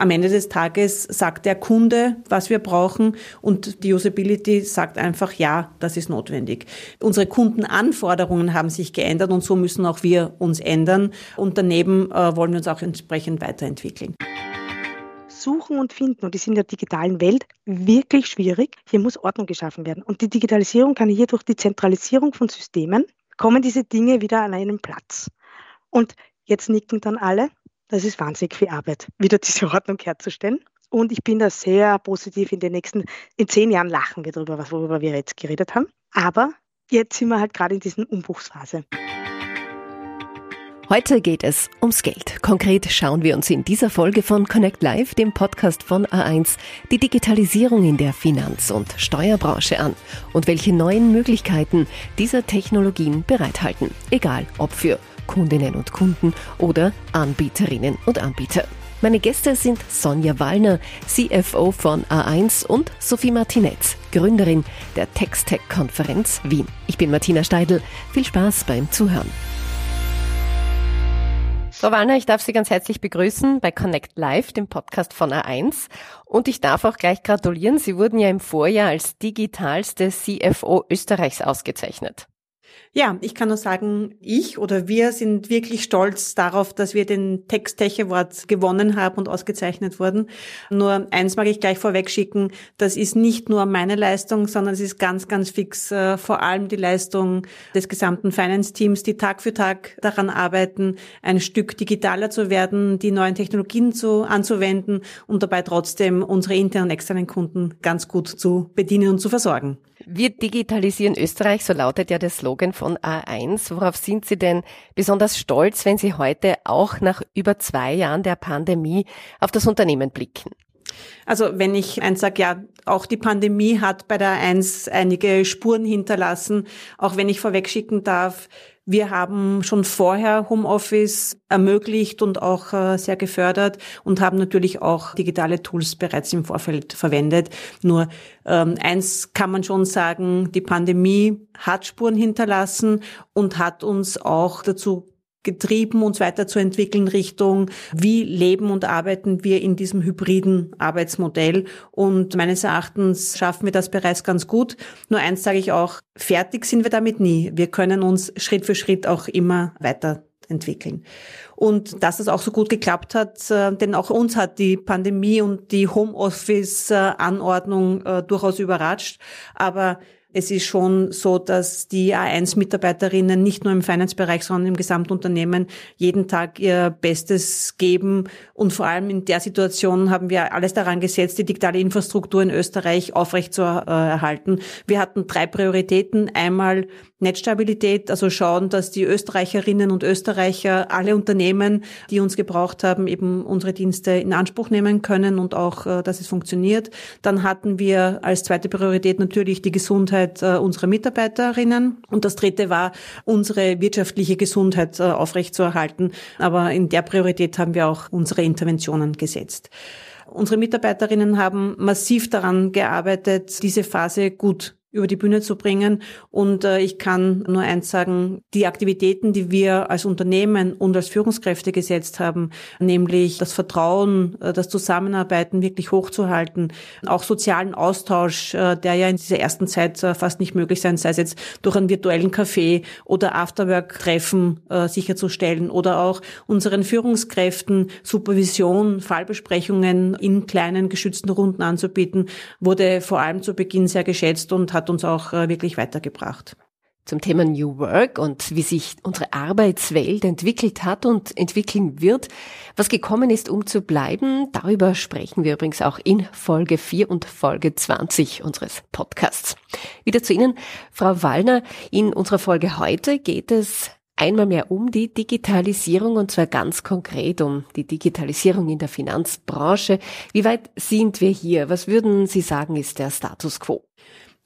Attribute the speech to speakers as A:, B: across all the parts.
A: Am Ende des Tages sagt der Kunde, was wir brauchen und die Usability sagt einfach, ja, das ist notwendig. Unsere Kundenanforderungen haben sich geändert und so müssen auch wir uns ändern und daneben äh, wollen wir uns auch entsprechend weiterentwickeln.
B: Suchen und Finden und die sind in der digitalen Welt wirklich schwierig. Hier muss Ordnung geschaffen werden. Und die Digitalisierung kann hier durch die Zentralisierung von Systemen kommen diese Dinge wieder an einen Platz. Und jetzt nicken dann alle. Das ist wahnsinnig viel Arbeit, wieder diese Ordnung herzustellen. Und ich bin da sehr positiv in den nächsten, in zehn Jahren lachen wir darüber, worüber wir jetzt geredet haben. Aber jetzt sind wir halt gerade in dieser Umbruchsphase.
C: Heute geht es ums Geld. Konkret schauen wir uns in dieser Folge von Connect Live, dem Podcast von A1, die Digitalisierung in der Finanz- und Steuerbranche an und welche neuen Möglichkeiten dieser Technologien bereithalten. Egal ob für Kundinnen und Kunden oder Anbieterinnen und Anbieter. Meine Gäste sind Sonja Wallner, CFO von A1 und Sophie Martinez, Gründerin der Textech-Konferenz Wien. Ich bin Martina Steidl. Viel Spaß beim Zuhören. Frau Wallner, ich darf Sie ganz herzlich begrüßen bei Connect Live, dem Podcast von A1. Und ich darf auch gleich gratulieren. Sie wurden ja im Vorjahr als digitalste CFO Österreichs ausgezeichnet.
A: Ja, ich kann nur sagen, ich oder wir sind wirklich stolz darauf, dass wir den Text-Tech Award gewonnen haben und ausgezeichnet wurden. Nur eins mag ich gleich vorweg schicken, das ist nicht nur meine Leistung, sondern es ist ganz, ganz fix äh, vor allem die Leistung des gesamten Finance-Teams, die Tag für Tag daran arbeiten, ein Stück digitaler zu werden, die neuen Technologien zu, anzuwenden und dabei trotzdem unsere internen und externen Kunden ganz gut zu bedienen und zu versorgen.
C: Wir digitalisieren Österreich, so lautet ja der Slogan von A1. Worauf sind Sie denn besonders stolz, wenn Sie heute auch nach über zwei Jahren der Pandemie auf das Unternehmen blicken?
A: Also wenn ich eins sage, ja, auch die Pandemie hat bei der Eins einige Spuren hinterlassen. Auch wenn ich vorwegschicken darf, wir haben schon vorher Homeoffice ermöglicht und auch äh, sehr gefördert und haben natürlich auch digitale Tools bereits im Vorfeld verwendet. Nur ähm, eins kann man schon sagen, die Pandemie hat Spuren hinterlassen und hat uns auch dazu getrieben, uns weiterzuentwickeln Richtung, wie leben und arbeiten wir in diesem hybriden Arbeitsmodell. Und meines Erachtens schaffen wir das bereits ganz gut. Nur eins sage ich auch, fertig sind wir damit nie. Wir können uns Schritt für Schritt auch immer weiterentwickeln. Und dass es auch so gut geklappt hat, äh, denn auch uns hat die Pandemie und die Homeoffice-Anordnung äh, durchaus überrascht. Aber es ist schon so, dass die A1-Mitarbeiterinnen nicht nur im Finance-Bereich, sondern im Gesamtunternehmen jeden Tag ihr Bestes geben. Und vor allem in der Situation haben wir alles daran gesetzt, die digitale Infrastruktur in Österreich aufrecht zu erhalten. Wir hatten drei Prioritäten. Einmal Netzstabilität, also schauen, dass die Österreicherinnen und Österreicher, alle Unternehmen, die uns gebraucht haben, eben unsere Dienste in Anspruch nehmen können und auch, äh, dass es funktioniert. Dann hatten wir als zweite Priorität natürlich die Gesundheit äh, unserer Mitarbeiterinnen. Und das dritte war, unsere wirtschaftliche Gesundheit äh, aufrechtzuerhalten. Aber in der Priorität haben wir auch unsere Interventionen gesetzt. Unsere Mitarbeiterinnen haben massiv daran gearbeitet, diese Phase gut über die Bühne zu bringen. Und äh, ich kann nur eins sagen, die Aktivitäten, die wir als Unternehmen und als Führungskräfte gesetzt haben, nämlich das Vertrauen, äh, das Zusammenarbeiten wirklich hochzuhalten, auch sozialen Austausch, äh, der ja in dieser ersten Zeit äh, fast nicht möglich sein, sei es jetzt durch einen virtuellen Café oder Afterwork-Treffen äh, sicherzustellen oder auch unseren Führungskräften Supervision, Fallbesprechungen in kleinen geschützten Runden anzubieten, wurde vor allem zu Beginn sehr geschätzt und hat uns auch äh, wirklich weitergebracht
C: zum Thema New Work und wie sich unsere Arbeitswelt entwickelt hat und entwickeln wird, was gekommen ist, um zu bleiben. Darüber sprechen wir übrigens auch in Folge 4 und Folge 20 unseres Podcasts. Wieder zu Ihnen, Frau Wallner. In unserer Folge heute geht es einmal mehr um die Digitalisierung und zwar ganz konkret um die Digitalisierung in der Finanzbranche. Wie weit sind wir hier? Was würden Sie sagen, ist der Status quo?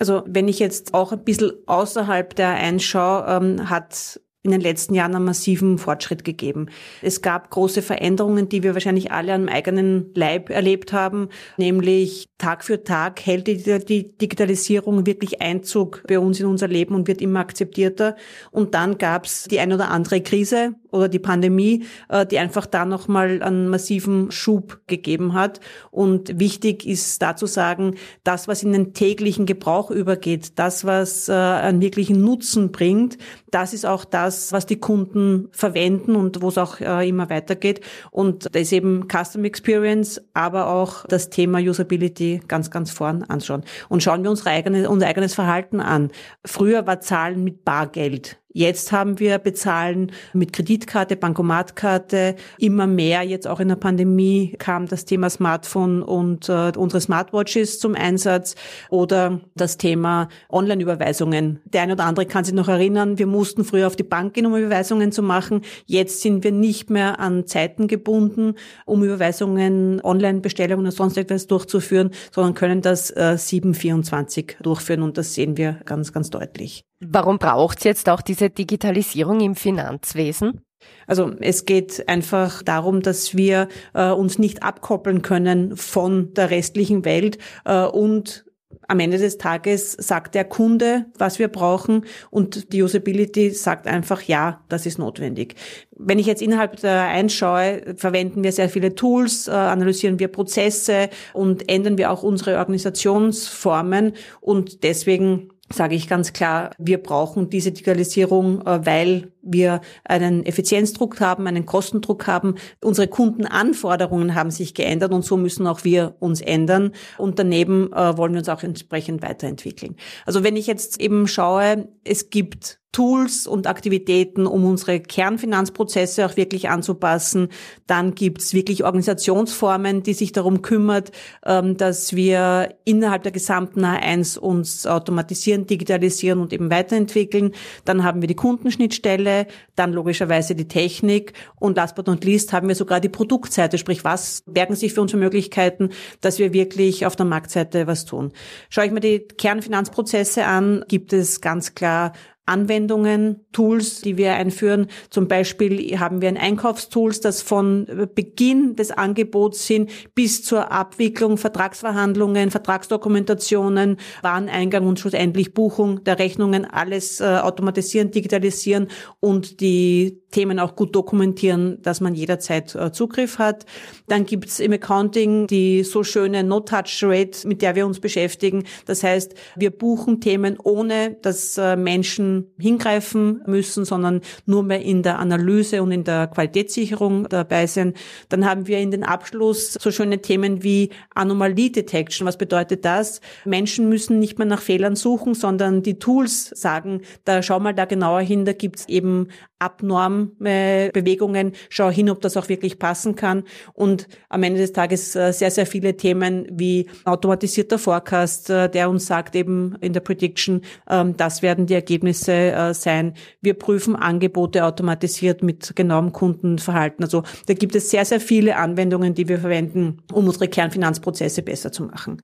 A: Also wenn ich jetzt auch ein bisschen außerhalb der einschaue, ähm, hat in den letzten Jahren einen massiven Fortschritt gegeben. Es gab große Veränderungen, die wir wahrscheinlich alle am eigenen Leib erlebt haben, nämlich Tag für Tag hält die, Digitalisierung wirklich Einzug bei uns in unser Leben und wird immer akzeptierter. Und dann gab es die ein oder andere Krise oder die Pandemie, äh, die einfach da nochmal einen massiven Schub gegeben hat. Und wichtig ist da zu sagen, das, was in den täglichen Gebrauch übergeht, das, was äh, einen wirklichen Nutzen bringt, das ist auch das, was die Kunden verwenden und wo es auch äh, immer weitergeht. Und da ist eben Custom Experience, aber auch das Thema Usability ganz, ganz vorn anschauen. Und schauen wir unsere eigene, unser eigenes Verhalten an. Früher war Zahlen mit Bargeld. Jetzt haben wir Bezahlen mit Kreditkarte, Bankomatkarte. Immer mehr, jetzt auch in der Pandemie, kam das Thema Smartphone und äh, unsere Smartwatches zum Einsatz oder das Thema Online-Überweisungen. Der eine oder andere kann sich noch erinnern, wir mussten früher auf die Bank gehen, um Überweisungen zu machen. Jetzt sind wir nicht mehr an Zeiten gebunden, um Überweisungen, Online-Bestellungen oder sonst etwas durchzuführen, sondern können das äh, 724 durchführen und das sehen wir ganz, ganz deutlich.
C: Warum braucht es jetzt auch diese Digitalisierung im Finanzwesen?
A: Also es geht einfach darum, dass wir äh, uns nicht abkoppeln können von der restlichen Welt äh, und am Ende des Tages sagt der Kunde, was wir brauchen und die Usability sagt einfach, ja, das ist notwendig. Wenn ich jetzt innerhalb der einschaue, verwenden wir sehr viele Tools, äh, analysieren wir Prozesse und ändern wir auch unsere Organisationsformen und deswegen sage ich ganz klar, wir brauchen diese Digitalisierung, äh, weil wir einen Effizienzdruck haben, einen Kostendruck haben. Unsere Kundenanforderungen haben sich geändert und so müssen auch wir uns ändern. Und daneben äh, wollen wir uns auch entsprechend weiterentwickeln. Also wenn ich jetzt eben schaue, es gibt Tools und Aktivitäten, um unsere Kernfinanzprozesse auch wirklich anzupassen. Dann gibt's wirklich Organisationsformen, die sich darum kümmert, ähm, dass wir innerhalb der gesamten A1 uns automatisieren, digitalisieren und eben weiterentwickeln. Dann haben wir die Kundenschnittstelle, dann logischerweise die Technik und last but not least haben wir sogar die Produktseite, sprich was bergen sich für uns für Möglichkeiten, dass wir wirklich auf der Marktseite was tun. Schaue ich mir die Kernfinanzprozesse an, gibt es ganz klar Anwendungen, Tools, die wir einführen. Zum Beispiel haben wir ein Einkaufstools, das von Beginn des Angebots hin bis zur Abwicklung, Vertragsverhandlungen, Vertragsdokumentationen, Wareneingang und schlussendlich Buchung der Rechnungen alles äh, automatisieren, digitalisieren und die Themen auch gut dokumentieren, dass man jederzeit äh, Zugriff hat. Dann gibt's im Accounting die so schöne No-Touch-Rate, mit der wir uns beschäftigen. Das heißt, wir buchen Themen ohne, dass äh, Menschen hingreifen müssen, sondern nur mehr in der Analyse und in der Qualitätssicherung dabei sind. Dann haben wir in den Abschluss so schöne Themen wie Anomalie Detection. Was bedeutet das? Menschen müssen nicht mehr nach Fehlern suchen, sondern die Tools sagen, da schau mal da genauer hin, da gibt's eben Abnormbewegungen, schau hin, ob das auch wirklich passen kann. Und am Ende des Tages äh, sehr, sehr viele Themen wie automatisierter Forecast, äh, der uns sagt eben in der Prediction, ähm, das werden die Ergebnisse äh, sein. Wir prüfen Angebote automatisiert mit genauem Kundenverhalten. Also da gibt es sehr, sehr viele Anwendungen, die wir verwenden, um unsere Kernfinanzprozesse besser zu machen.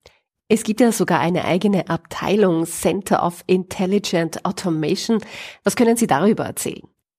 C: Es gibt ja sogar eine eigene Abteilung Center of Intelligent Automation. Was können Sie darüber erzählen?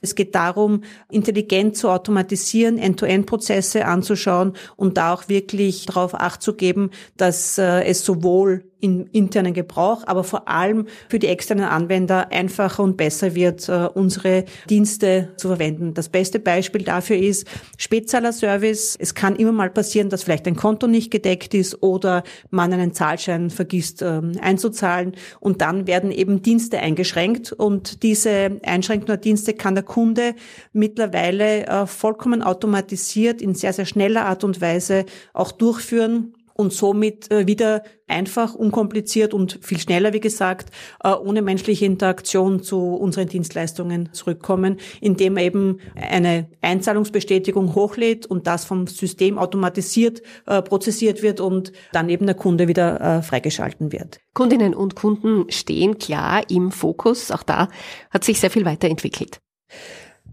A: Es geht darum, intelligent zu automatisieren, End-to-End-Prozesse anzuschauen und da auch wirklich darauf acht zu geben, dass äh, es sowohl im internen Gebrauch, aber vor allem für die externen Anwender einfacher und besser wird, äh, unsere Dienste zu verwenden. Das beste Beispiel dafür ist Spätzahler-Service. Es kann immer mal passieren, dass vielleicht ein Konto nicht gedeckt ist oder man einen Zahlschein vergisst ähm, einzuzahlen und dann werden eben Dienste eingeschränkt und diese Einschränkung der Dienste kann der Kunde mittlerweile äh, vollkommen automatisiert in sehr, sehr schneller Art und Weise auch durchführen und somit äh, wieder einfach, unkompliziert und viel schneller, wie gesagt, äh, ohne menschliche Interaktion zu unseren Dienstleistungen zurückkommen, indem er eben eine Einzahlungsbestätigung hochlädt und das vom System automatisiert äh, prozessiert wird und dann eben der Kunde wieder freigeschalten wird.
C: Kundinnen und Kunden stehen klar im Fokus. Auch da hat sich sehr viel weiterentwickelt.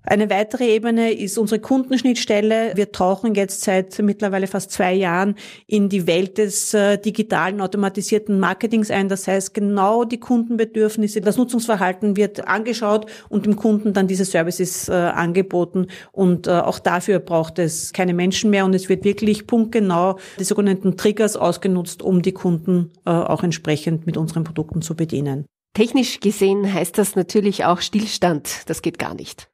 A: Eine weitere Ebene ist unsere Kundenschnittstelle. Wir tauchen jetzt seit mittlerweile fast zwei Jahren in die Welt des äh, digitalen automatisierten Marketings ein. Das heißt, genau die Kundenbedürfnisse, das Nutzungsverhalten wird angeschaut und dem Kunden dann diese Services äh, angeboten. Und äh, auch dafür braucht es keine Menschen mehr und es wird wirklich punktgenau die sogenannten Triggers ausgenutzt, um die Kunden auch entsprechend mit unseren Produkten zu bedienen.
C: Technisch gesehen heißt das natürlich auch Stillstand. Das geht gar nicht.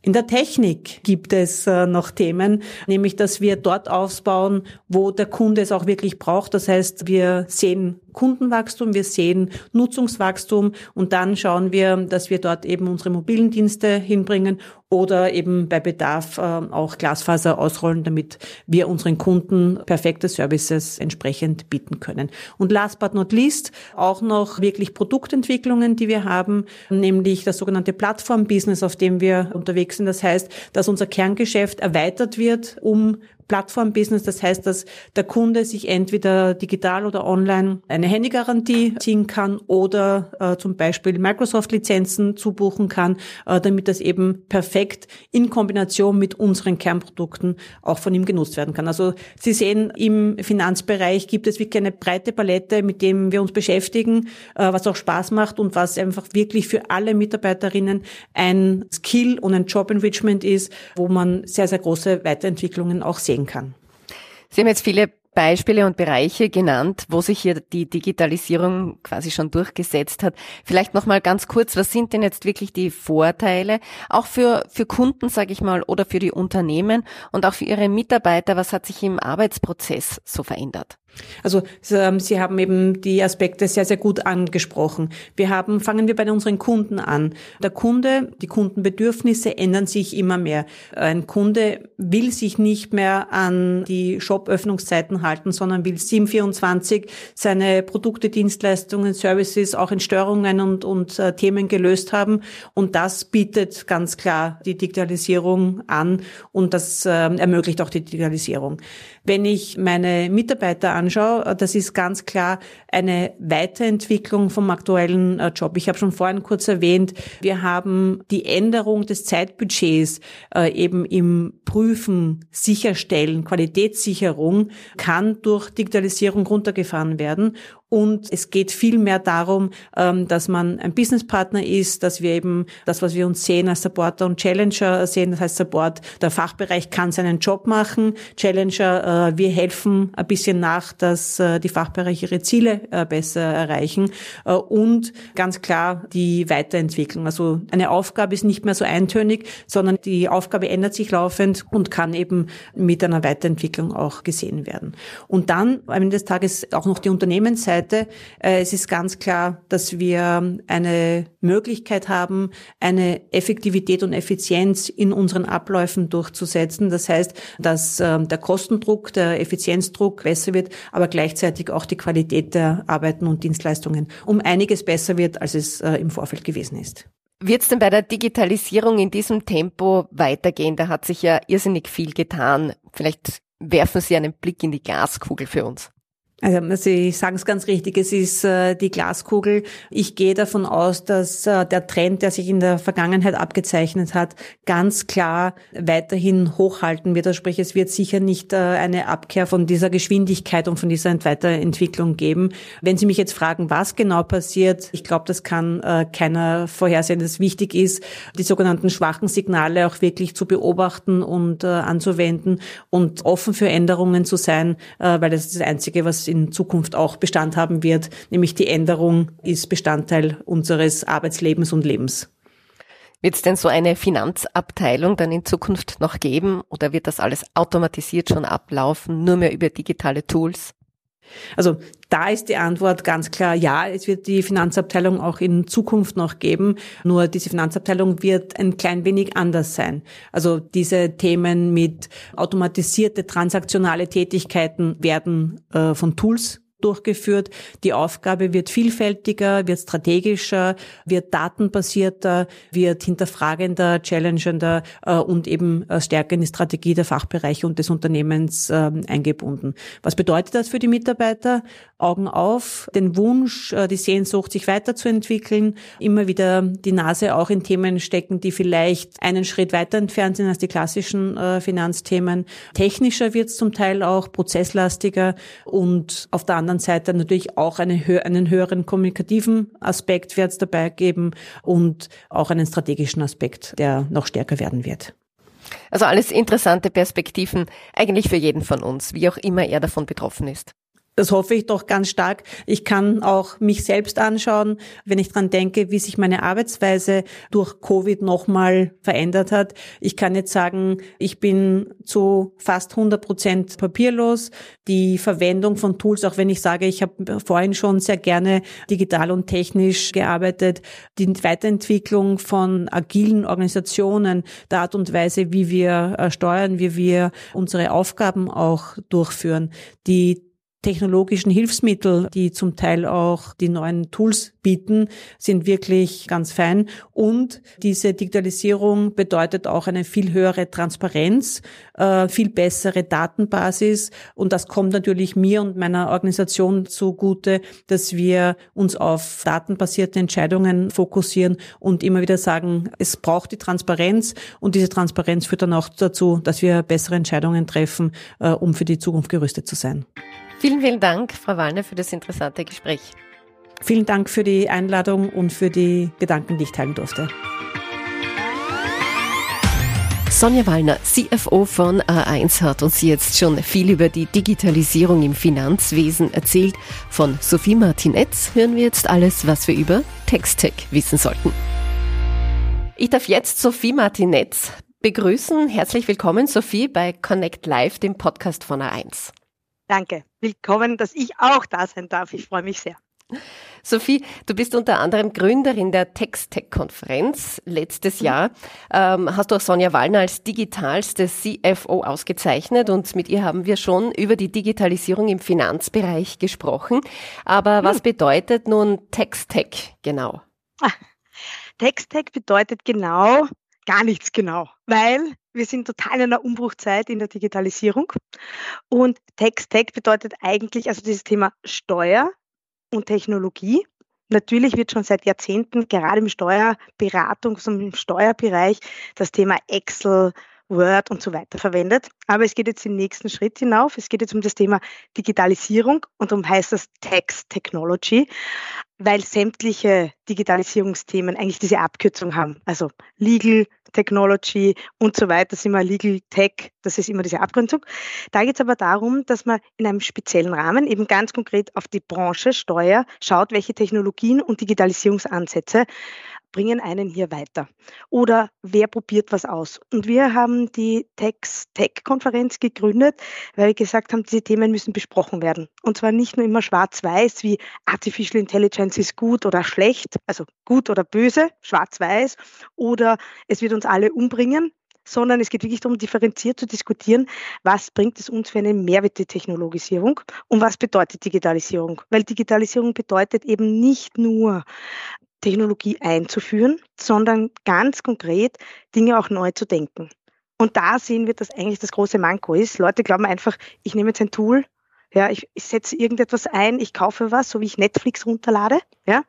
A: In der Technik gibt es äh, noch Themen, nämlich dass wir dort aufbauen, wo der Kunde es auch wirklich braucht. Das heißt, wir sehen Kundenwachstum, wir sehen Nutzungswachstum und dann schauen wir, dass wir dort eben unsere mobilen Dienste hinbringen oder eben bei Bedarf äh, auch Glasfaser ausrollen, damit wir unseren Kunden perfekte Services entsprechend bieten können. Und last but not least auch noch wirklich Produktentwicklungen, die wir haben, nämlich das sogenannte Plattform-Business, auf dem wir unterwegs sind. Das heißt, dass unser Kerngeschäft erweitert wird um Plattform-Business. Das heißt, dass der Kunde sich entweder digital oder online eine Handygarantie ziehen kann oder äh, zum Beispiel Microsoft-Lizenzen zubuchen kann, äh, damit das eben perfekt in Kombination mit unseren Kernprodukten auch von ihm genutzt werden kann. Also Sie sehen, im Finanzbereich gibt es wirklich eine breite Palette, mit dem wir uns beschäftigen, äh, was auch Spaß macht und was einfach wirklich für alle Mitarbeiterinnen ein Skill und ein Job-Enrichment ist, wo man sehr, sehr große Weiterentwicklungen auch sehen kann.
C: Sie haben jetzt viele Beispiele und Bereiche genannt, wo sich hier die Digitalisierung quasi schon durchgesetzt hat. Vielleicht noch mal ganz kurz, was sind denn jetzt wirklich die Vorteile auch für für Kunden, sage ich mal, oder für die Unternehmen und auch für ihre Mitarbeiter, was hat sich im Arbeitsprozess so verändert?
A: Also ähm, Sie haben eben die Aspekte sehr, sehr gut angesprochen. Wir haben, fangen wir bei unseren Kunden an. Der Kunde, die Kundenbedürfnisse ändern sich immer mehr. Ein Kunde will sich nicht mehr an die Shop-Öffnungszeiten halten, sondern will 724 seine Produkte, Dienstleistungen, Services auch in Störungen und, und äh, Themen gelöst haben. Und das bietet ganz klar die Digitalisierung an und das äh, ermöglicht auch die Digitalisierung. Wenn ich meine Mitarbeiter anschaue, das ist ganz klar eine Weiterentwicklung vom aktuellen äh, Job. Ich habe schon vorhin kurz erwähnt, wir haben die Änderung des Zeitbudgets äh, eben im Prüfen, Sicherstellen, Qualitätssicherung kann durch Digitalisierung runtergefahren werden und es geht viel mehr darum, ähm, dass man ein Businesspartner ist, dass wir eben das, was wir uns sehen als Supporter und Challenger sehen, das heißt Support, der Fachbereich kann seinen Job machen, Challenger, äh, wir helfen ein bisschen nach, dass äh, die Fachbereiche ihre Ziele äh, besser erreichen und ganz klar die Weiterentwicklung. Also eine Aufgabe ist nicht mehr so eintönig, sondern die Aufgabe ändert sich laufend und kann eben mit einer Weiterentwicklung auch gesehen werden. Und dann am Ende des Tages auch noch die Unternehmensseite Seite. Äh, es ist ganz klar, dass wir eine Möglichkeit haben, eine Effektivität und Effizienz in unseren Abläufen durchzusetzen. Das heißt, dass ähm, der Kostendruck, der Effizienzdruck besser wird, aber gleichzeitig auch die Qualität der Arbeiten und Dienstleistungen um einiges besser wird, als es äh, im Vorfeld gewesen ist.
C: Wird es denn bei der Digitalisierung in diesem Tempo weitergehen? Da hat sich ja irrsinnig viel getan. Vielleicht werfen Sie einen Blick in die Glaskugel für uns.
A: Also Sie sagen es ganz richtig, es ist äh, die Glaskugel. Ich gehe davon aus, dass äh, der Trend, der sich in der Vergangenheit abgezeichnet hat, ganz klar weiterhin hochhalten wird. Also sprich, es wird sicher nicht äh, eine Abkehr von dieser Geschwindigkeit und von dieser Weiterentwicklung geben. Wenn Sie mich jetzt fragen, was genau passiert, ich glaube, das kann äh, keiner vorhersehen. Das wichtig ist, die sogenannten schwachen Signale auch wirklich zu beobachten und äh, anzuwenden und offen für Änderungen zu sein, äh, weil das ist das Einzige, was in Zukunft auch Bestand haben wird, nämlich die Änderung ist Bestandteil unseres Arbeitslebens und Lebens.
C: Wird es denn so eine Finanzabteilung dann in Zukunft noch geben oder wird das alles automatisiert schon ablaufen, nur mehr über digitale Tools?
A: Also da ist die Antwort ganz klar ja, es wird die Finanzabteilung auch in Zukunft noch geben, nur diese Finanzabteilung wird ein klein wenig anders sein. Also diese Themen mit automatisierte transaktionale Tätigkeiten werden äh, von Tools durchgeführt. Die Aufgabe wird vielfältiger, wird strategischer, wird datenbasierter, wird hinterfragender, challengender äh, und eben äh, stärker in die Strategie der Fachbereiche und des Unternehmens äh, eingebunden. Was bedeutet das für die Mitarbeiter? Augen auf, den Wunsch, äh, die Sehnsucht, sich weiterzuentwickeln, immer wieder die Nase auch in Themen stecken, die vielleicht einen Schritt weiter entfernt sind als die klassischen Finanzthemen. Technischer wird es zum Teil auch, prozesslastiger und auf der anderen Seite natürlich auch eine, einen höheren kommunikativen Aspekt wird es dabei geben und auch einen strategischen Aspekt, der noch stärker werden wird.
C: Also alles interessante Perspektiven, eigentlich für jeden von uns, wie auch immer er davon betroffen ist.
A: Das hoffe ich doch ganz stark. Ich kann auch mich selbst anschauen, wenn ich dran denke, wie sich meine Arbeitsweise durch Covid nochmal verändert hat. Ich kann jetzt sagen, ich bin zu fast 100 Prozent papierlos. Die Verwendung von Tools, auch wenn ich sage, ich habe vorhin schon sehr gerne digital und technisch gearbeitet, die Weiterentwicklung von agilen Organisationen, der Art und Weise, wie wir äh, steuern, wie wir unsere Aufgaben auch durchführen, die technologischen Hilfsmittel, die zum Teil auch die neuen Tools bieten, sind wirklich ganz fein. Und diese Digitalisierung bedeutet auch eine viel höhere Transparenz, äh, viel bessere Datenbasis. Und das kommt natürlich mir und meiner Organisation zugute, dass wir uns auf datenbasierte Entscheidungen fokussieren und immer wieder sagen, es braucht die Transparenz. Und diese Transparenz führt dann auch dazu, dass wir bessere Entscheidungen treffen, äh, um für die Zukunft gerüstet zu sein.
C: Vielen, vielen Dank, Frau Wallner, für das interessante Gespräch.
A: Vielen Dank für die Einladung und für die Gedanken, die ich teilen durfte.
C: Sonja Wallner, CFO von A1, hat uns jetzt schon viel über die Digitalisierung im Finanzwesen erzählt. Von Sophie Martinetz hören wir jetzt alles, was wir über Textech wissen sollten. Ich darf jetzt Sophie Martinetz begrüßen. Herzlich willkommen, Sophie, bei Connect Live, dem Podcast von A1.
B: Danke. Willkommen, dass ich auch da sein darf. Ich freue mich sehr.
C: Sophie, du bist unter anderem Gründerin der Textech-Konferenz. Letztes Jahr ähm, hast du auch Sonja Wallner als digitalste CFO ausgezeichnet und mit ihr haben wir schon über die Digitalisierung im Finanzbereich gesprochen. Aber hm. was bedeutet nun Textech genau?
B: Ah, Textech bedeutet genau gar nichts genau, weil wir sind total in einer Umbruchzeit in der Digitalisierung. Und Text-Tech bedeutet eigentlich also dieses Thema Steuer und Technologie. Natürlich wird schon seit Jahrzehnten gerade im Steuerberatungs- und im Steuerbereich das Thema Excel, Word und so weiter verwendet. Aber es geht jetzt den nächsten Schritt hinauf. Es geht jetzt um das Thema Digitalisierung und darum heißt das Text Technology weil sämtliche Digitalisierungsthemen eigentlich diese Abkürzung haben. Also Legal Technology und so weiter sind wir Legal Tech, das ist immer diese Abgrenzung. Da geht es aber darum, dass man in einem speziellen Rahmen eben ganz konkret auf die Branche Steuer schaut, welche Technologien und Digitalisierungsansätze bringen einen hier weiter? Oder wer probiert was aus? Und wir haben die Tech-Konferenz gegründet, weil wir gesagt haben, diese Themen müssen besprochen werden. Und zwar nicht nur immer schwarz-weiß, wie Artificial Intelligence ist gut oder schlecht, also gut oder böse, schwarz-weiß, oder es wird uns alle umbringen, sondern es geht wirklich darum, differenziert zu diskutieren, was bringt es uns für eine Mehrwert Technologisierung und was bedeutet Digitalisierung. Weil Digitalisierung bedeutet eben nicht nur Technologie einzuführen, sondern ganz konkret Dinge auch neu zu denken. Und da sehen wir, dass eigentlich das große Manko ist. Leute glauben einfach, ich nehme jetzt ein Tool, ja, ich, ich setze irgendetwas ein, ich kaufe was, so wie ich Netflix runterlade, ja,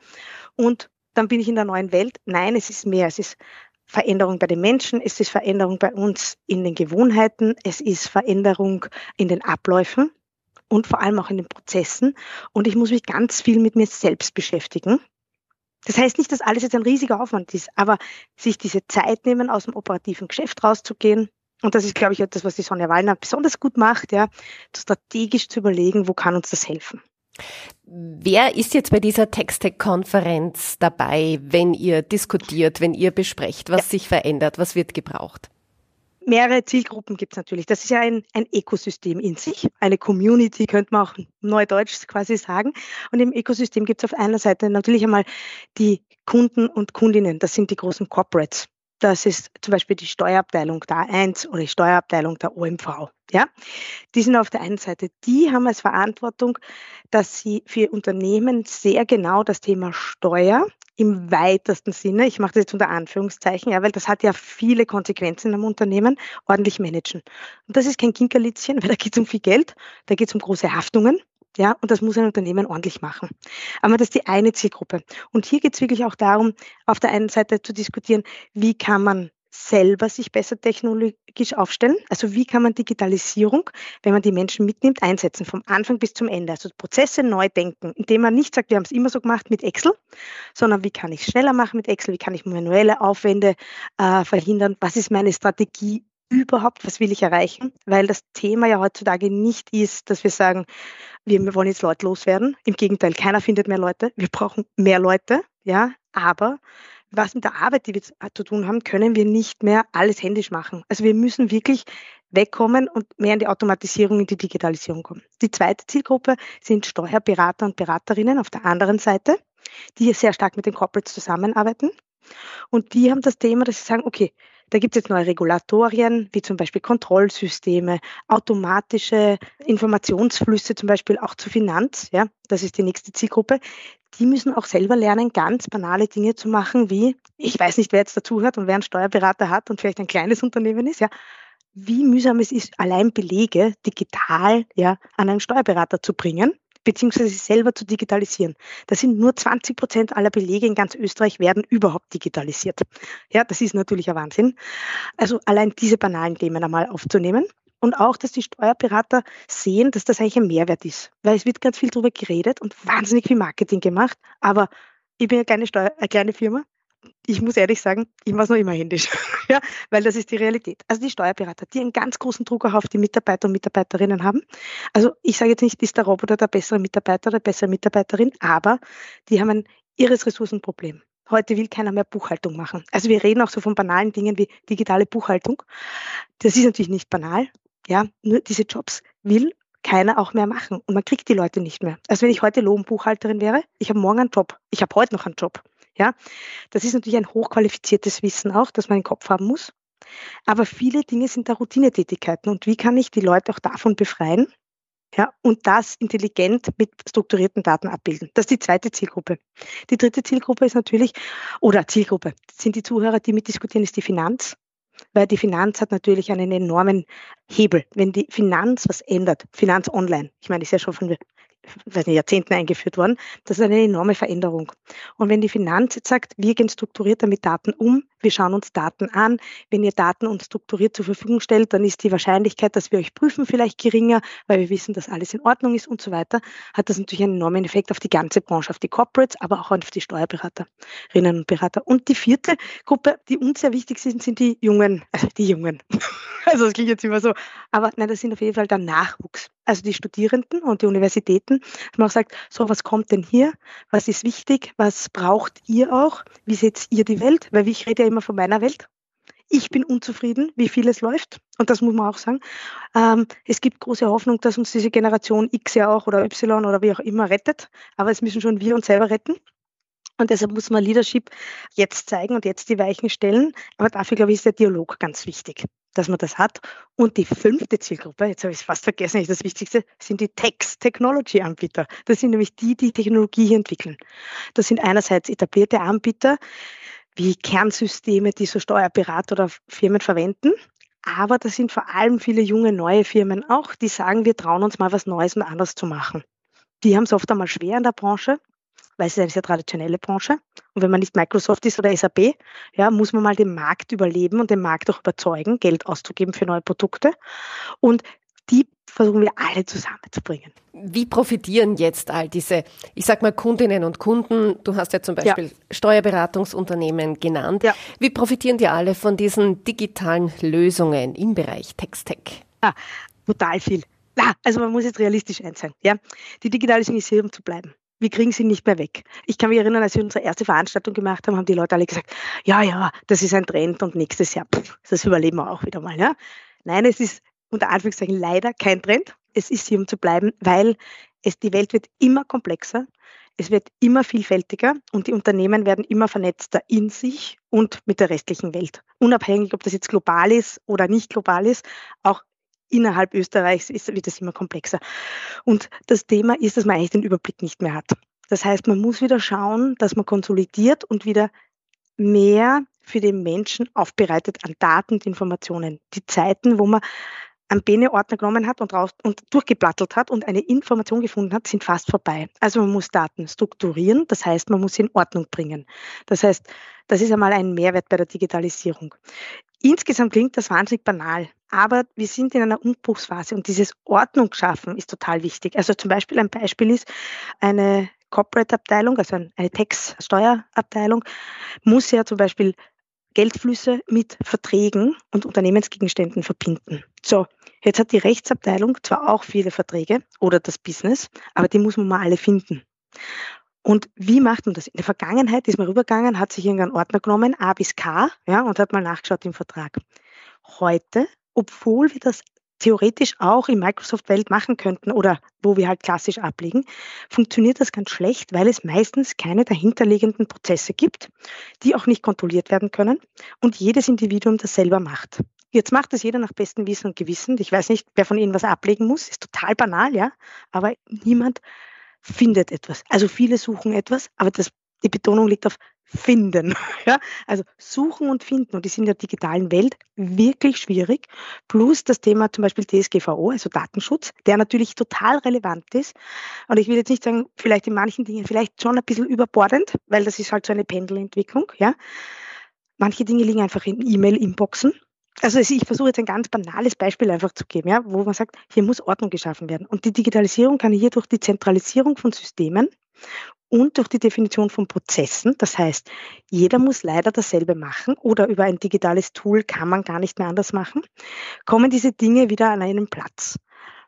B: und dann bin ich in der neuen Welt. Nein, es ist mehr. Es ist Veränderung bei den Menschen, es ist Veränderung bei uns in den Gewohnheiten, es ist Veränderung in den Abläufen und vor allem auch in den Prozessen. Und ich muss mich ganz viel mit mir selbst beschäftigen. Das heißt nicht, dass alles jetzt ein riesiger Aufwand ist, aber sich diese Zeit nehmen, aus dem operativen Geschäft rauszugehen. Und das ist, glaube ich, etwas, was die Sonja Wallner besonders gut macht, ja, strategisch zu überlegen, wo kann uns das helfen.
C: Wer ist jetzt bei dieser Textec-Konferenz dabei, wenn ihr diskutiert, wenn ihr besprecht, was ja. sich verändert, was wird gebraucht?
B: mehrere Zielgruppen gibt es natürlich. Das ist ja ein, ein Ökosystem in sich, eine Community, könnte man auch neudeutsch quasi sagen. Und im Ökosystem gibt es auf einer Seite natürlich einmal die Kunden und Kundinnen, das sind die großen Corporates. Das ist zum Beispiel die Steuerabteilung der A1 oder die Steuerabteilung der OMV. Ja, die sind auf der einen Seite, die haben als Verantwortung, dass sie für Unternehmen sehr genau das Thema Steuer im weitesten Sinne, ich mache das jetzt unter Anführungszeichen, ja, weil das hat ja viele Konsequenzen am Unternehmen, ordentlich managen. Und das ist kein Kinkerlitzchen, weil da geht es um viel Geld, da geht es um große Haftungen, ja, und das muss ein Unternehmen ordentlich machen. Aber das ist die eine Zielgruppe. Und hier geht es wirklich auch darum, auf der einen Seite zu diskutieren, wie kann man selber sich besser technologisch aufstellen? Also wie kann man Digitalisierung, wenn man die Menschen mitnimmt, einsetzen, vom Anfang bis zum Ende? Also Prozesse neu denken, indem man nicht sagt, wir haben es immer so gemacht mit Excel, sondern wie kann ich schneller machen mit Excel, wie kann ich manuelle Aufwände äh, verhindern, was ist meine Strategie überhaupt, was will ich erreichen? Weil das Thema ja heutzutage nicht ist, dass wir sagen, wir wollen jetzt Leute loswerden. Im Gegenteil, keiner findet mehr Leute. Wir brauchen mehr Leute, ja, aber was mit der Arbeit, die wir zu tun haben, können wir nicht mehr alles händisch machen. Also wir müssen wirklich wegkommen und mehr in die Automatisierung, in die Digitalisierung kommen. Die zweite Zielgruppe sind Steuerberater und Beraterinnen auf der anderen Seite, die sehr stark mit den Corporates zusammenarbeiten. Und die haben das Thema, dass sie sagen, okay, da gibt es jetzt neue Regulatorien, wie zum Beispiel Kontrollsysteme, automatische Informationsflüsse, zum Beispiel auch zu Finanz. Ja, das ist die nächste Zielgruppe. Die müssen auch selber lernen, ganz banale Dinge zu machen, wie, ich weiß nicht, wer jetzt dazuhört und wer einen Steuerberater hat und vielleicht ein kleines Unternehmen ist, ja, wie mühsam es ist, allein Belege digital ja, an einen Steuerberater zu bringen beziehungsweise selber zu digitalisieren. Das sind nur 20 Prozent aller Belege in ganz Österreich werden überhaupt digitalisiert. Ja, das ist natürlich ein Wahnsinn. Also allein diese banalen Themen einmal aufzunehmen und auch, dass die Steuerberater sehen, dass das eigentlich ein Mehrwert ist. Weil es wird ganz viel darüber geredet und wahnsinnig viel Marketing gemacht. Aber ich bin eine kleine, Steuer, eine kleine Firma ich muss ehrlich sagen, ich mache es noch immer händisch, ja, weil das ist die Realität. Also die Steuerberater, die einen ganz großen Druck auch auf die Mitarbeiter und Mitarbeiterinnen haben. Also ich sage jetzt nicht, ist der Roboter der bessere Mitarbeiter oder bessere Mitarbeiterin, aber die haben ein irres Ressourcenproblem. Heute will keiner mehr Buchhaltung machen. Also wir reden auch so von banalen Dingen wie digitale Buchhaltung. Das ist natürlich nicht banal. Ja, nur diese Jobs will keiner auch mehr machen und man kriegt die Leute nicht mehr. Also wenn ich heute Lohnbuchhalterin wäre, ich habe morgen einen Job. Ich habe heute noch einen Job. Ja, das ist natürlich ein hochqualifiziertes Wissen auch, das man im Kopf haben muss. Aber viele Dinge sind da Routinetätigkeiten. Und wie kann ich die Leute auch davon befreien? Ja, und das intelligent mit strukturierten Daten abbilden. Das ist die zweite Zielgruppe. Die dritte Zielgruppe ist natürlich, oder Zielgruppe, sind die Zuhörer, die mitdiskutieren, ist die Finanz. Weil die Finanz hat natürlich einen enormen Hebel. Wenn die Finanz was ändert, Finanz online, ich meine, ist ja schon von weiß nicht, Jahrzehnten eingeführt worden. Das ist eine enorme Veränderung. Und wenn die Finanz jetzt sagt, wir gehen strukturierter mit Daten um, wir schauen uns Daten an, wenn ihr Daten uns strukturiert zur Verfügung stellt, dann ist die Wahrscheinlichkeit, dass wir euch prüfen, vielleicht geringer, weil wir wissen, dass alles in Ordnung ist und so weiter, hat das natürlich einen enormen Effekt auf die ganze Branche, auf die Corporates, aber auch auf die Steuerberaterinnen und Berater. Und die vierte Gruppe, die uns sehr wichtig sind, sind die Jungen, also die Jungen. Also das klingt jetzt immer so, aber nein, das sind auf jeden Fall der Nachwuchs also die Studierenden und die Universitäten, man auch sagt, so was kommt denn hier, was ist wichtig, was braucht ihr auch, wie seht ihr die Welt, weil ich rede ja immer von meiner Welt. Ich bin unzufrieden, wie viel es läuft. Und das muss man auch sagen. Ähm, es gibt große Hoffnung, dass uns diese Generation X ja auch oder Y oder wie auch immer rettet. Aber es müssen schon wir uns selber retten. Und deshalb muss man Leadership jetzt zeigen und jetzt die Weichen stellen. Aber dafür, glaube ich, ist der Dialog ganz wichtig dass man das hat. Und die fünfte Zielgruppe, jetzt habe ich es fast vergessen, ist das Wichtigste, sind die Text Technology Anbieter. Das sind nämlich die, die Technologie hier entwickeln. Das sind einerseits etablierte Anbieter wie Kernsysteme, die so Steuerberater oder Firmen verwenden. Aber das sind vor allem viele junge neue Firmen auch, die sagen, wir trauen uns mal was Neues und anders zu machen. Die haben es oft einmal schwer in der Branche, weil es ist eine sehr traditionelle Branche. Und wenn man nicht Microsoft ist oder SAP, ja, muss man mal den Markt überleben und den Markt auch überzeugen, Geld auszugeben für neue Produkte. Und die versuchen wir alle zusammenzubringen.
C: Wie profitieren jetzt all diese, ich sag mal, Kundinnen und Kunden? Du hast ja zum Beispiel ja. Steuerberatungsunternehmen genannt. Ja. Wie profitieren die alle von diesen digitalen Lösungen im Bereich Text-Tech?
B: Ah, total viel. Ja, also man muss jetzt realistisch sein. Ja? Die Digitalisierung ist hier, um zu bleiben wir kriegen sie nicht mehr weg. Ich kann mich erinnern, als wir unsere erste Veranstaltung gemacht haben, haben die Leute alle gesagt, ja, ja, das ist ein Trend und nächstes Jahr, pff, das überleben wir auch wieder mal. Ja? Nein, es ist unter Anführungszeichen leider kein Trend. Es ist hier, um zu bleiben, weil es, die Welt wird immer komplexer. es wird immer vielfältiger und die Unternehmen werden immer vernetzter in sich und mit der restlichen Welt. Unabhängig, ob das jetzt global ist oder nicht global ist, auch innerhalb Österreichs ist, wird es immer komplexer. Und das Thema ist, dass man eigentlich den Überblick nicht mehr hat. Das heißt, man muss wieder schauen, dass man konsolidiert und wieder mehr für den Menschen aufbereitet an Daten und Informationen. Die Zeiten, wo man einen Bene-Ordner genommen hat und, raus, und durchgeplattelt hat und eine Information gefunden hat, sind fast vorbei. Also man muss Daten strukturieren, das heißt, man muss sie in Ordnung bringen. Das heißt, das ist einmal ein Mehrwert bei der Digitalisierung. Insgesamt klingt das wahnsinnig banal, aber wir sind in einer Umbruchsphase und dieses Ordnung schaffen ist total wichtig. Also zum Beispiel ein Beispiel ist eine Corporate-Abteilung, also eine Tax-Steuerabteilung, muss ja zum Beispiel Geldflüsse mit Verträgen und Unternehmensgegenständen verbinden. So, jetzt hat die Rechtsabteilung zwar auch viele Verträge oder das Business, aber die muss man mal alle finden. Und wie macht man das? In der Vergangenheit ist man rübergegangen, hat sich irgendeinen Ordner genommen, A bis K, ja, und hat mal nachgeschaut im Vertrag. Heute, obwohl wir das theoretisch auch in Microsoft-Welt machen könnten oder wo wir halt klassisch ablegen, funktioniert das ganz schlecht, weil es meistens keine dahinterliegenden Prozesse gibt, die auch nicht kontrolliert werden können und jedes Individuum das selber macht. Jetzt macht das jeder nach bestem Wissen und Gewissen. Ich weiß nicht, wer von Ihnen was ablegen muss, ist total banal, ja, aber niemand findet etwas. Also viele suchen etwas, aber das, die Betonung liegt auf finden. Ja? Also suchen und finden. Und die sind in der digitalen Welt wirklich schwierig. Plus das Thema zum Beispiel DSGVO, also Datenschutz, der natürlich total relevant ist. Und ich will jetzt nicht sagen, vielleicht in manchen Dingen vielleicht schon ein bisschen überbordend, weil das ist halt so eine Pendelentwicklung. Ja? Manche Dinge liegen einfach in E-Mail-Inboxen. Also ich versuche jetzt ein ganz banales Beispiel einfach zu geben, ja, wo man sagt, hier muss Ordnung geschaffen werden. Und die Digitalisierung kann hier durch die Zentralisierung von Systemen und durch die Definition von Prozessen. Das heißt, jeder muss leider dasselbe machen oder über ein digitales Tool kann man gar nicht mehr anders machen, kommen diese Dinge wieder an einen Platz.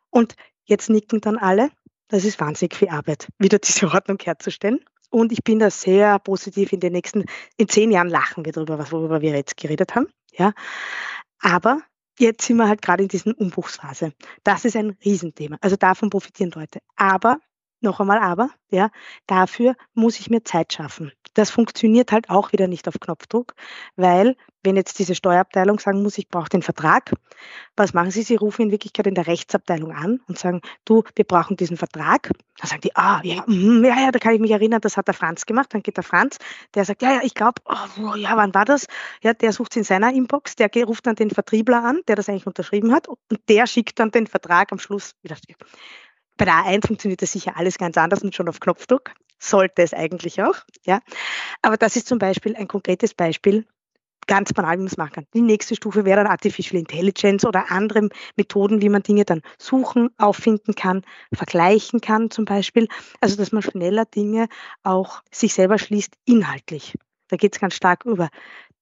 B: Und jetzt nicken dann alle, das ist wahnsinnig viel Arbeit, wieder diese Ordnung herzustellen. Und ich bin da sehr positiv in den nächsten, in zehn Jahren lachen wir darüber, worüber wir jetzt geredet haben. Ja. Aber jetzt sind wir halt gerade in dieser Umbruchsphase. Das ist ein Riesenthema. Also davon profitieren Leute. Aber noch einmal aber, ja, dafür muss ich mir Zeit schaffen. Das funktioniert halt auch wieder nicht auf Knopfdruck, weil wenn jetzt diese Steuerabteilung sagen muss, ich brauche den Vertrag, was machen sie? Sie rufen in Wirklichkeit in der Rechtsabteilung an und sagen, du, wir brauchen diesen Vertrag. Dann sagen die, ah, ja, mm, ja, ja, da kann ich mich erinnern, das hat der Franz gemacht. Dann geht der Franz, der sagt, ja, ja, ich glaube, oh, ja, wann war das? Ja, der sucht es in seiner Inbox, der ruft dann den Vertriebler an, der das eigentlich unterschrieben hat und der schickt dann den Vertrag am Schluss wieder. Bei der A1 funktioniert das sicher alles ganz anders und schon auf Knopfdruck. Sollte es eigentlich auch. Ja. Aber das ist zum Beispiel ein konkretes Beispiel, ganz banal, wie man es machen kann. Die nächste Stufe wäre dann Artificial Intelligence oder andere Methoden, wie man Dinge dann suchen, auffinden kann, vergleichen kann zum Beispiel. Also, dass man schneller Dinge auch sich selber schließt inhaltlich. Da geht es ganz stark über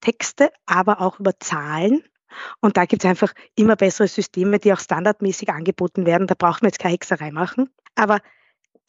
B: Texte, aber auch über Zahlen und da gibt es einfach immer bessere Systeme, die auch standardmäßig angeboten werden. Da braucht man jetzt keine Hexerei machen. Aber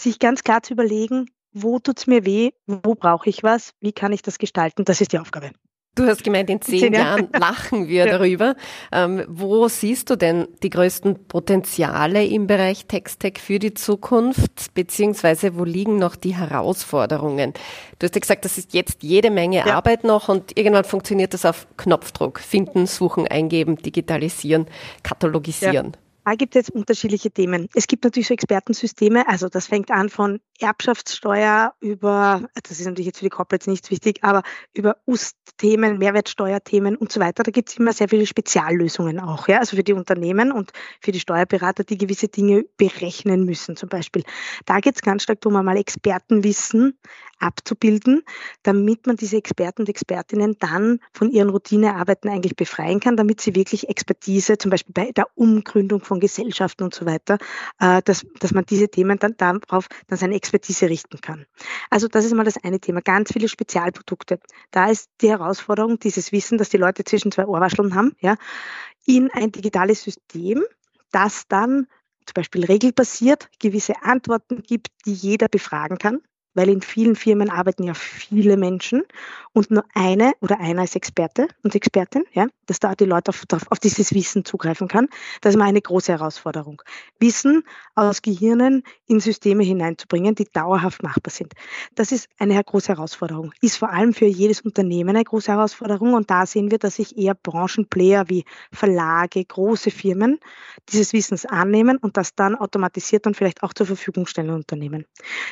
B: sich ganz klar zu überlegen, wo tut es mir weh, wo brauche ich was, wie kann ich das gestalten, das ist die Aufgabe.
C: Du hast gemeint, in zehn, zehn Jahren lachen wir ja. darüber. Ähm, wo siehst du denn die größten Potenziale im Bereich Textech für die Zukunft, beziehungsweise wo liegen noch die Herausforderungen? Du hast ja gesagt, das ist jetzt jede Menge ja. Arbeit noch und irgendwann funktioniert das auf Knopfdruck. Finden, suchen, eingeben, digitalisieren, katalogisieren. Ja.
B: Da gibt es jetzt unterschiedliche Themen. Es gibt natürlich so Expertensysteme, also das fängt an von Erbschaftssteuer über, das ist natürlich jetzt für die Corporates nicht wichtig, aber über UST-Themen, Mehrwertsteuerthemen und so weiter. Da gibt es immer sehr viele Speziallösungen auch, ja, also für die Unternehmen und für die Steuerberater, die gewisse Dinge berechnen müssen zum Beispiel. Da geht es ganz stark darum, einmal Expertenwissen abzubilden, damit man diese Experten und Expertinnen dann von ihren Routinearbeiten eigentlich befreien kann, damit sie wirklich Expertise, zum Beispiel bei der Umgründung von Gesellschaften und so weiter, äh, dass, dass man diese Themen dann darauf dann seine Expertise richten kann. Also das ist mal das eine Thema. Ganz viele Spezialprodukte. Da ist die Herausforderung, dieses Wissen, dass die Leute zwischen zwei Ohrwascheln haben, ja, in ein digitales System, das dann zum Beispiel regelbasiert gewisse Antworten gibt, die jeder befragen kann weil in vielen Firmen arbeiten ja viele Menschen und nur eine oder einer ist Experte und Expertin, ja, dass da die Leute auf, auf dieses Wissen zugreifen kann. Das ist mal eine große Herausforderung. Wissen aus Gehirnen in Systeme hineinzubringen, die dauerhaft machbar sind. Das ist eine große Herausforderung. Ist vor allem für jedes Unternehmen eine große Herausforderung und da sehen wir, dass sich eher Branchenplayer wie Verlage, große Firmen dieses Wissens annehmen und das dann automatisiert und vielleicht auch zur Verfügung stellen Unternehmen.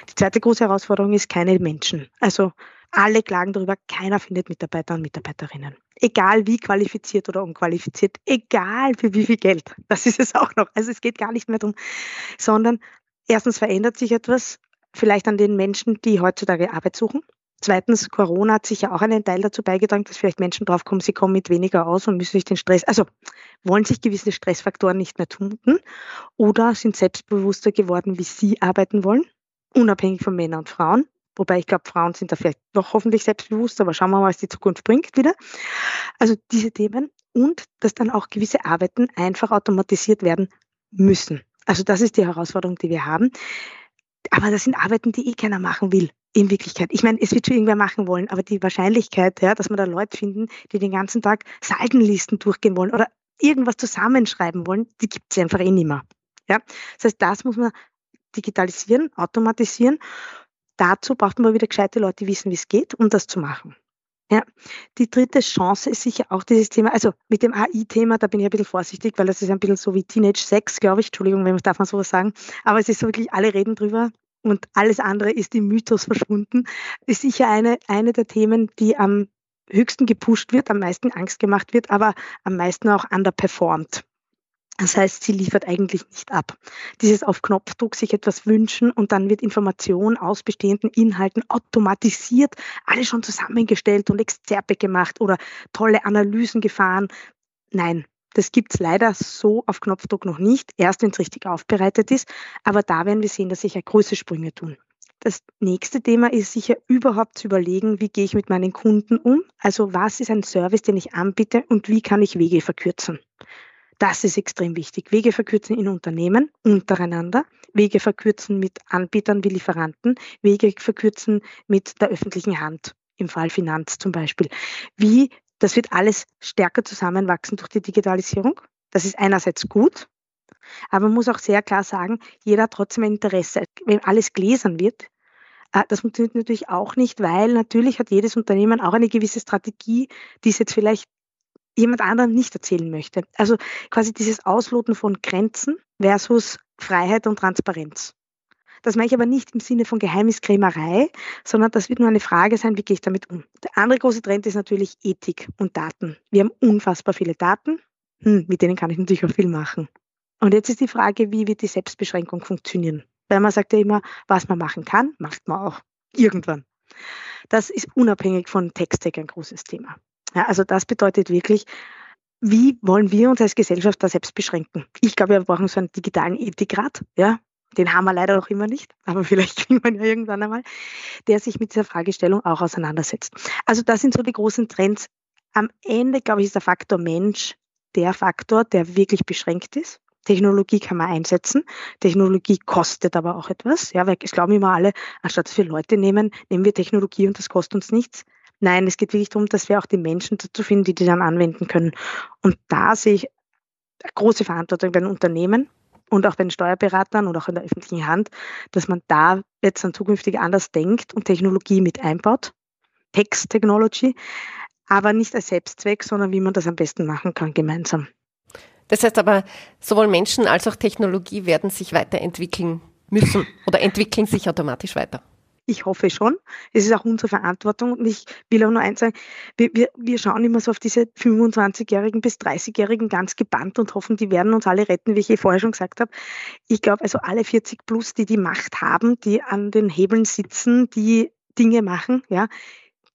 B: Die zweite große Herausforderung ist keine Menschen. Also alle klagen darüber, keiner findet Mitarbeiter und Mitarbeiterinnen. Egal wie qualifiziert oder unqualifiziert, egal für wie viel Geld. Das ist es auch noch. Also es geht gar nicht mehr darum, sondern erstens verändert sich etwas, vielleicht an den Menschen, die heutzutage Arbeit suchen. Zweitens, Corona hat sicher auch einen Teil dazu beigetragen, dass vielleicht Menschen draufkommen, sie kommen mit weniger aus und müssen sich den Stress, also wollen sich gewisse Stressfaktoren nicht mehr tun oder sind selbstbewusster geworden, wie sie arbeiten wollen, unabhängig von Männern und Frauen. Wobei ich glaube, Frauen sind da vielleicht noch hoffentlich selbstbewusst, aber schauen wir mal, was die Zukunft bringt wieder. Also diese Themen und dass dann auch gewisse Arbeiten einfach automatisiert werden müssen. Also das ist die Herausforderung, die wir haben. Aber das sind Arbeiten, die eh keiner machen will in Wirklichkeit. Ich meine, es wird schon irgendwer machen wollen, aber die Wahrscheinlichkeit, ja, dass wir da Leute finden, die den ganzen Tag Saldenlisten durchgehen wollen oder irgendwas zusammenschreiben wollen, die gibt es einfach eh nicht mehr. Ja? Das heißt, das muss man digitalisieren, automatisieren. Dazu braucht man wieder gescheite Leute, die wissen, wie es geht, um das zu machen. Ja, die dritte Chance ist sicher auch dieses Thema, also mit dem AI-Thema, da bin ich ein bisschen vorsichtig, weil das ist ein bisschen so wie Teenage Sex, glaube ich, Entschuldigung, wenn man darf man sowas sagen, aber es ist so wirklich, alle reden drüber, und alles andere ist im Mythos verschwunden, ist sicher eine, eine der Themen, die am höchsten gepusht wird, am meisten Angst gemacht wird, aber am meisten auch underperformed. Das heißt, sie liefert eigentlich nicht ab. Dieses auf Knopfdruck sich etwas wünschen und dann wird Information aus bestehenden Inhalten automatisiert, alles schon zusammengestellt und Exzerpe gemacht oder tolle Analysen gefahren. Nein, das gibt es leider so auf Knopfdruck noch nicht, erst wenn es richtig aufbereitet ist. Aber da werden wir sehen, dass sich ja große Sprünge tun. Das nächste Thema ist sicher überhaupt zu überlegen, wie gehe ich mit meinen Kunden um? Also was ist ein Service, den ich anbiete und wie kann ich Wege verkürzen? Das ist extrem wichtig. Wege verkürzen in Unternehmen untereinander, Wege verkürzen mit Anbietern wie Lieferanten, Wege verkürzen mit der öffentlichen Hand, im Fall Finanz zum Beispiel. Wie das wird alles stärker zusammenwachsen durch die Digitalisierung. Das ist einerseits gut, aber man muss auch sehr klar sagen, jeder hat trotzdem ein Interesse. Wenn alles gläsern wird, äh, das funktioniert natürlich auch nicht, weil natürlich hat jedes Unternehmen auch eine gewisse Strategie, die es jetzt vielleicht jemand anderem nicht erzählen möchte. Also quasi dieses Ausloten von Grenzen versus Freiheit und Transparenz. Das meine ich aber nicht im Sinne von Geheimniskrämerei, sondern das wird nur eine Frage sein, wie gehe ich damit um. Der andere große Trend ist natürlich Ethik und Daten. Wir haben unfassbar viele Daten, hm, mit denen kann ich natürlich auch viel machen. Und jetzt ist die Frage, wie wird die Selbstbeschränkung funktionieren? Weil man sagt ja immer, was man machen kann, macht man auch. Irgendwann. Das ist unabhängig von Text-Tech ein großes Thema. Ja, also das bedeutet wirklich, wie wollen wir uns als Gesellschaft da selbst beschränken? Ich glaube, wir brauchen so einen digitalen Ethikrat, ja, den haben wir leider noch immer nicht, aber vielleicht kriegen wir ihn ja irgendwann einmal, der sich mit dieser Fragestellung auch auseinandersetzt. Also das sind so die großen Trends. Am Ende, glaube ich, ist der Faktor Mensch der Faktor, der wirklich beschränkt ist. Technologie kann man einsetzen. Technologie kostet aber auch etwas. Ja, weil es glauben immer alle, anstatt dass wir Leute nehmen, nehmen wir Technologie und das kostet uns nichts. Nein, es geht wirklich darum, dass wir auch die Menschen dazu finden, die die dann anwenden können. Und da sehe ich große Verantwortung bei den Unternehmen, und auch bei den Steuerberatern und auch in der öffentlichen Hand, dass man da jetzt dann zukünftig anders denkt und Technologie mit einbaut. Text Technology, aber nicht als Selbstzweck, sondern wie man das am besten machen kann gemeinsam.
C: Das heißt aber, sowohl Menschen als auch Technologie werden sich weiterentwickeln müssen oder entwickeln sich automatisch weiter.
B: Ich hoffe schon. Es ist auch unsere Verantwortung. Und ich will auch nur eins sagen, wir, wir, wir schauen immer so auf diese 25-Jährigen bis 30-Jährigen ganz gebannt und hoffen, die werden uns alle retten, wie ich eh vorher schon gesagt habe. Ich glaube, also alle 40 plus, die die Macht haben, die an den Hebeln sitzen, die Dinge machen, ja,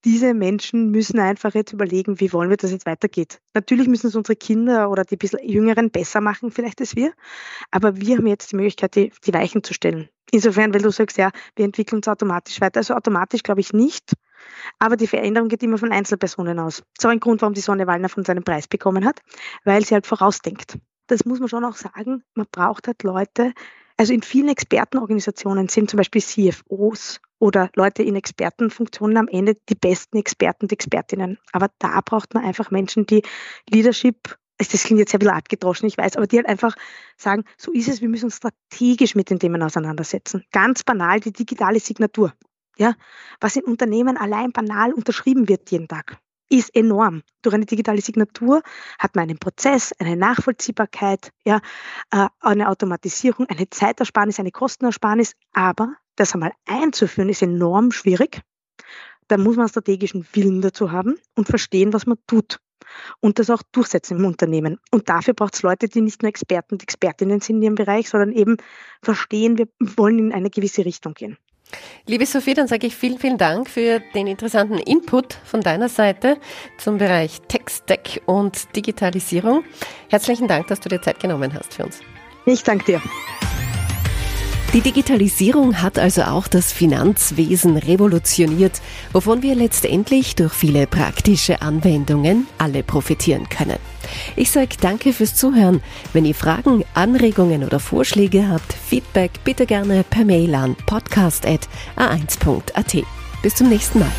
B: diese Menschen müssen einfach jetzt überlegen, wie wollen wir, dass jetzt weitergeht. Natürlich müssen es unsere Kinder oder die bisschen Jüngeren besser machen, vielleicht als wir. Aber wir haben jetzt die Möglichkeit, die, die Weichen zu stellen. Insofern, weil du sagst, ja, wir entwickeln uns automatisch weiter. Also automatisch glaube ich nicht. Aber die Veränderung geht immer von Einzelpersonen aus. Das ist auch ein Grund, warum die Sonne Wallner von seinem Preis bekommen hat, weil sie halt vorausdenkt. Das muss man schon auch sagen. Man braucht halt Leute, Also in vielen Expertenorganisationen sind zum Beispiel CFOs oder Leute in Expertenfunktionen am Ende die besten Experten und Expertinnen. Aber da braucht man einfach Menschen, die Leadership das klingt jetzt sehr bisschen abgedroschen, ich weiß, aber die halt einfach sagen, so ist es, wir müssen uns strategisch mit den Themen auseinandersetzen. Ganz banal die digitale Signatur. Ja, was in Unternehmen allein banal unterschrieben wird jeden Tag, ist enorm. Durch eine digitale Signatur hat man einen Prozess, eine Nachvollziehbarkeit, ja, äh, eine Automatisierung, eine Zeitersparnis, eine Kostenersparnis. Aber das einmal einzuführen, ist enorm schwierig. Da muss man strategischen Willen dazu haben und verstehen, was man tut und das auch durchsetzen im Unternehmen. Und dafür braucht es Leute, die nicht nur Experten und Expertinnen sind in ihrem Bereich, sondern eben verstehen, wir wollen in eine gewisse Richtung gehen.
C: Liebe Sophie, dann sage ich vielen, vielen Dank für den interessanten Input von deiner Seite zum Bereich Tech-Stack und Digitalisierung. Herzlichen Dank, dass du dir Zeit genommen hast für uns.
B: Ich danke dir.
C: Die Digitalisierung hat also auch das Finanzwesen revolutioniert, wovon wir letztendlich durch viele praktische Anwendungen alle profitieren können. Ich sage danke fürs Zuhören. Wenn ihr Fragen, Anregungen oder Vorschläge habt, Feedback bitte gerne per Mail an podcast.a1.at. Bis zum nächsten Mal.